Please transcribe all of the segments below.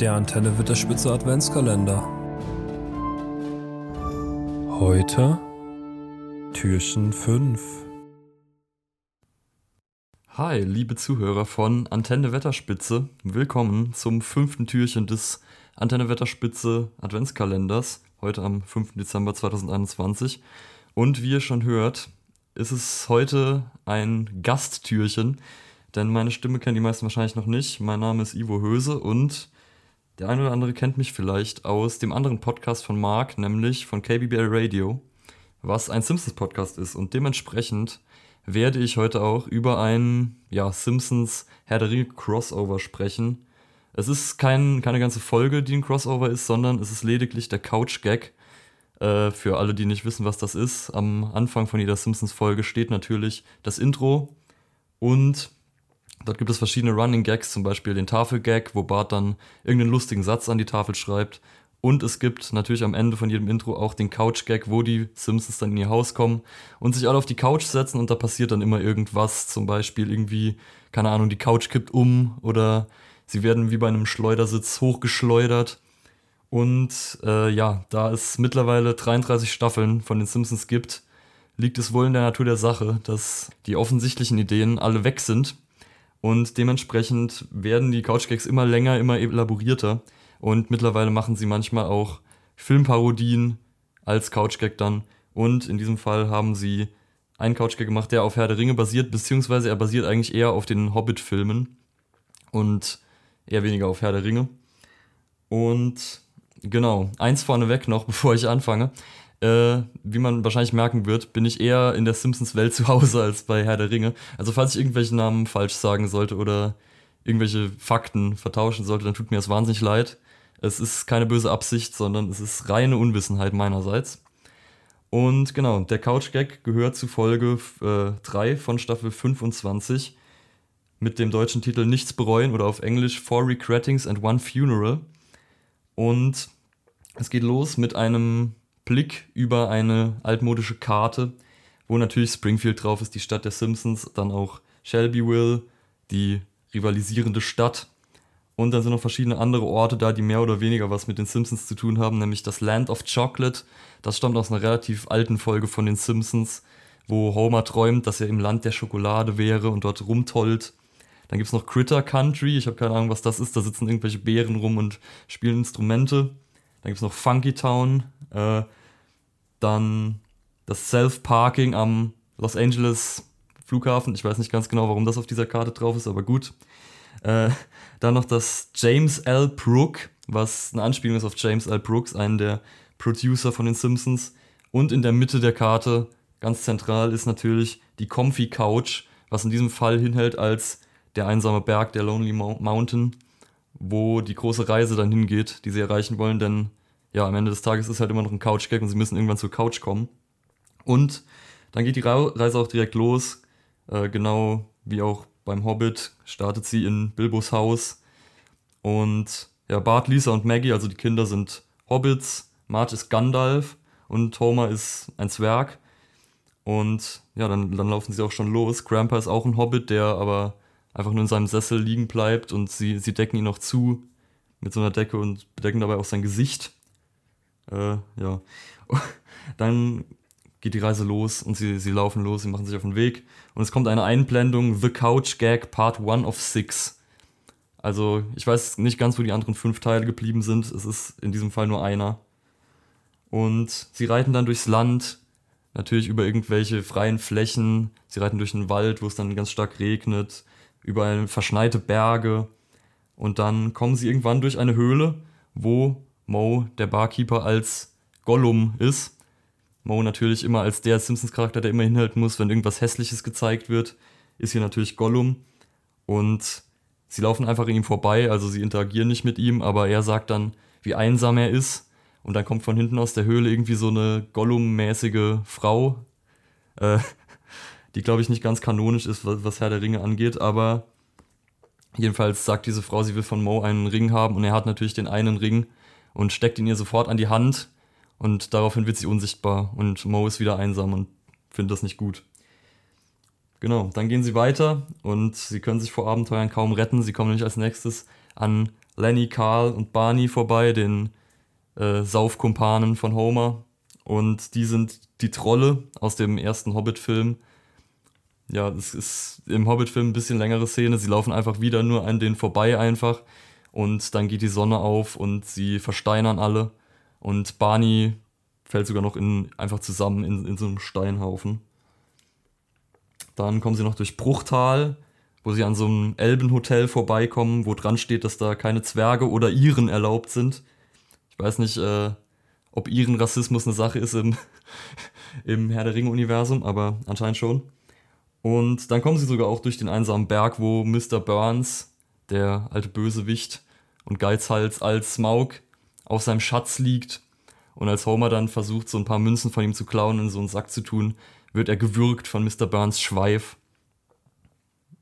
Der Antenne wird der Spitze Adventskalender. Heute Türchen 5. Hi, liebe Zuhörer von Antenne Wetterspitze. Willkommen zum fünften Türchen des Antenne Wetterspitze Adventskalenders. Heute am 5. Dezember 2021. Und wie ihr schon hört, ist es heute ein Gasttürchen. Denn meine Stimme kennen die meisten wahrscheinlich noch nicht. Mein Name ist Ivo Höse und der eine oder andere kennt mich vielleicht aus dem anderen Podcast von Mark, nämlich von KBBL Radio, was ein Simpsons-Podcast ist. Und dementsprechend werde ich heute auch über ein ja, Simpsons Herr der Ringe Crossover sprechen. Es ist kein, keine ganze Folge, die ein Crossover ist, sondern es ist lediglich der Couch-Gag. Äh, für alle, die nicht wissen, was das ist. Am Anfang von jeder Simpsons-Folge steht natürlich das Intro und Dort gibt es verschiedene Running Gags, zum Beispiel den Tafelgag, wo Bart dann irgendeinen lustigen Satz an die Tafel schreibt. Und es gibt natürlich am Ende von jedem Intro auch den Couch-Gag, wo die Simpsons dann in ihr Haus kommen und sich alle auf die Couch setzen und da passiert dann immer irgendwas. Zum Beispiel irgendwie, keine Ahnung, die Couch kippt um oder sie werden wie bei einem Schleudersitz hochgeschleudert. Und äh, ja, da es mittlerweile 33 Staffeln von den Simpsons gibt, liegt es wohl in der Natur der Sache, dass die offensichtlichen Ideen alle weg sind und dementsprechend werden die Couchgags immer länger, immer elaborierter. Und mittlerweile machen sie manchmal auch Filmparodien als Couchgag dann. Und in diesem Fall haben sie einen Couchgag gemacht, der auf Herr der Ringe basiert, beziehungsweise er basiert eigentlich eher auf den Hobbit-Filmen und eher weniger auf Herr der Ringe. Und genau, eins vorneweg noch, bevor ich anfange. Äh, wie man wahrscheinlich merken wird, bin ich eher in der Simpsons-Welt zu Hause als bei Herr der Ringe. Also falls ich irgendwelche Namen falsch sagen sollte oder irgendwelche Fakten vertauschen sollte, dann tut mir das wahnsinnig leid. Es ist keine böse Absicht, sondern es ist reine Unwissenheit meinerseits. Und genau, der Couch-Gag gehört zu Folge äh, 3 von Staffel 25 mit dem deutschen Titel Nichts bereuen oder auf Englisch Four Regrettings and One Funeral. Und es geht los mit einem Blick über eine altmodische Karte, wo natürlich Springfield drauf ist, die Stadt der Simpsons, dann auch Shelbyville, die rivalisierende Stadt. Und dann sind noch verschiedene andere Orte da, die mehr oder weniger was mit den Simpsons zu tun haben, nämlich das Land of Chocolate. Das stammt aus einer relativ alten Folge von den Simpsons, wo Homer träumt, dass er im Land der Schokolade wäre und dort rumtollt. Dann gibt es noch Critter Country, ich habe keine Ahnung, was das ist. Da sitzen irgendwelche Bären rum und spielen Instrumente. Dann gibt es noch Funky Town. Äh, dann das Self-Parking am Los Angeles Flughafen. Ich weiß nicht ganz genau, warum das auf dieser Karte drauf ist, aber gut. Äh, dann noch das James L. Brook, was eine Anspielung ist auf James L. Brooks, einen der Producer von den Simpsons. Und in der Mitte der Karte, ganz zentral, ist natürlich die Comfy Couch, was in diesem Fall hinhält als der einsame Berg, der Lonely Mountain wo die große Reise dann hingeht, die sie erreichen wollen, denn ja, am Ende des Tages ist halt immer noch ein Couch-Gag und sie müssen irgendwann zur Couch kommen. Und dann geht die Reise auch direkt los, äh, genau wie auch beim Hobbit startet sie in Bilbos Haus und ja, Bart, Lisa und Maggie, also die Kinder sind Hobbits, Marge ist Gandalf und Homer ist ein Zwerg. Und ja, dann, dann laufen sie auch schon los. Grandpa ist auch ein Hobbit, der aber einfach nur in seinem Sessel liegen bleibt und sie, sie decken ihn noch zu mit so einer Decke und bedecken dabei auch sein Gesicht. Äh, ja. Dann geht die Reise los und sie, sie laufen los, sie machen sich auf den Weg und es kommt eine Einblendung, The Couch Gag Part 1 of 6. Also ich weiß nicht ganz, wo die anderen fünf Teile geblieben sind, es ist in diesem Fall nur einer. Und sie reiten dann durchs Land, natürlich über irgendwelche freien Flächen, sie reiten durch einen Wald, wo es dann ganz stark regnet, überall verschneite Berge. Und dann kommen sie irgendwann durch eine Höhle, wo Mo, der Barkeeper, als Gollum ist. Mo natürlich immer als der Simpsons-Charakter, der immer hinhalten muss, wenn irgendwas Hässliches gezeigt wird, ist hier natürlich Gollum. Und sie laufen einfach an ihm vorbei, also sie interagieren nicht mit ihm, aber er sagt dann, wie einsam er ist. Und dann kommt von hinten aus der Höhle irgendwie so eine Gollum-mäßige Frau. Äh, die glaube ich nicht ganz kanonisch ist, was Herr der Ringe angeht, aber jedenfalls sagt diese Frau, sie will von Mo einen Ring haben und er hat natürlich den einen Ring und steckt ihn ihr sofort an die Hand und daraufhin wird sie unsichtbar und Mo ist wieder einsam und findet das nicht gut. Genau, dann gehen sie weiter und sie können sich vor Abenteuern kaum retten. Sie kommen nämlich als nächstes an Lenny, Carl und Barney vorbei, den äh, Saufkumpanen von Homer. Und die sind die Trolle aus dem ersten Hobbit-Film. Ja, es ist im Hobbit-Film ein bisschen längere Szene. Sie laufen einfach wieder nur an denen vorbei einfach. Und dann geht die Sonne auf und sie versteinern alle. Und Barney fällt sogar noch in, einfach zusammen in, in so einem Steinhaufen. Dann kommen sie noch durch Bruchtal, wo sie an so einem Elbenhotel vorbeikommen, wo dran steht, dass da keine Zwerge oder Iren erlaubt sind. Ich weiß nicht, äh, ob Iren Rassismus eine Sache ist im, im Herr der Ringe-Universum, aber anscheinend schon. Und dann kommen sie sogar auch durch den einsamen Berg, wo Mr. Burns, der alte Bösewicht und Geizhals als Smaug, auf seinem Schatz liegt. Und als Homer dann versucht, so ein paar Münzen von ihm zu klauen und in so einen Sack zu tun, wird er gewürgt von Mr. Burns Schweif.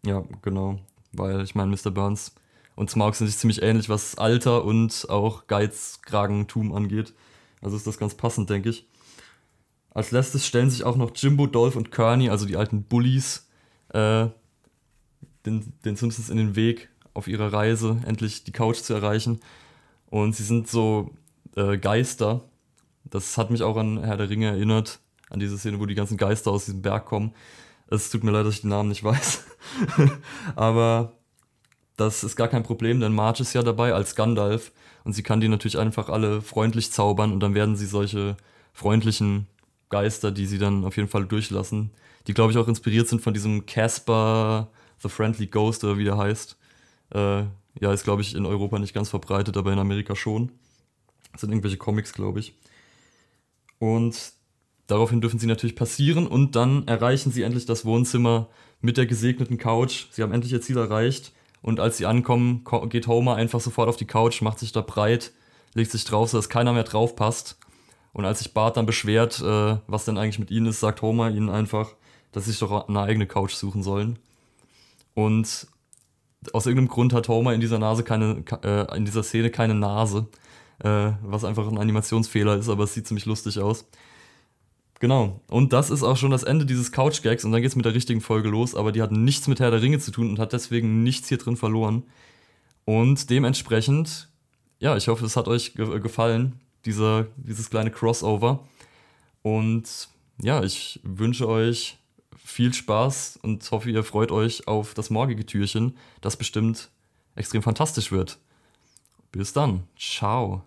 Ja, genau. Weil ich meine, Mr. Burns und Smaug sind sich ziemlich ähnlich, was Alter und auch Geizkragentum angeht. Also ist das ganz passend, denke ich. Als letztes stellen sich auch noch Jimbo, Dolph und Kearney, also die alten Bullies, äh, den, den Simpsons in den Weg auf ihrer Reise, endlich die Couch zu erreichen. Und sie sind so äh, Geister. Das hat mich auch an Herr der Ringe erinnert, an diese Szene, wo die ganzen Geister aus diesem Berg kommen. Es tut mir leid, dass ich den Namen nicht weiß. Aber das ist gar kein Problem, denn Marge ist ja dabei als Gandalf und sie kann die natürlich einfach alle freundlich zaubern und dann werden sie solche freundlichen Geister, die sie dann auf jeden Fall durchlassen, die glaube ich auch inspiriert sind von diesem Casper the Friendly Ghost oder wie der heißt. Äh, ja, ist glaube ich in Europa nicht ganz verbreitet, aber in Amerika schon. Das sind irgendwelche Comics, glaube ich. Und daraufhin dürfen sie natürlich passieren und dann erreichen sie endlich das Wohnzimmer mit der gesegneten Couch. Sie haben endlich ihr Ziel erreicht und als sie ankommen, geht Homer einfach sofort auf die Couch, macht sich da breit, legt sich drauf, sodass keiner mehr drauf passt. Und als sich Bart dann beschwert, äh, was denn eigentlich mit ihnen ist, sagt Homer ihnen einfach, dass sie sich doch eine eigene Couch suchen sollen. Und aus irgendeinem Grund hat Homer in dieser Nase keine, äh, in dieser Szene keine Nase, äh, was einfach ein Animationsfehler ist, aber es sieht ziemlich lustig aus. Genau. Und das ist auch schon das Ende dieses Couch-Gags und dann geht es mit der richtigen Folge los, aber die hat nichts mit Herr der Ringe zu tun und hat deswegen nichts hier drin verloren. Und dementsprechend, ja, ich hoffe, es hat euch ge gefallen, dieser, dieses kleine Crossover. Und ja, ich wünsche euch viel Spaß und hoffe, ihr freut euch auf das morgige Türchen, das bestimmt extrem fantastisch wird. Bis dann. Ciao.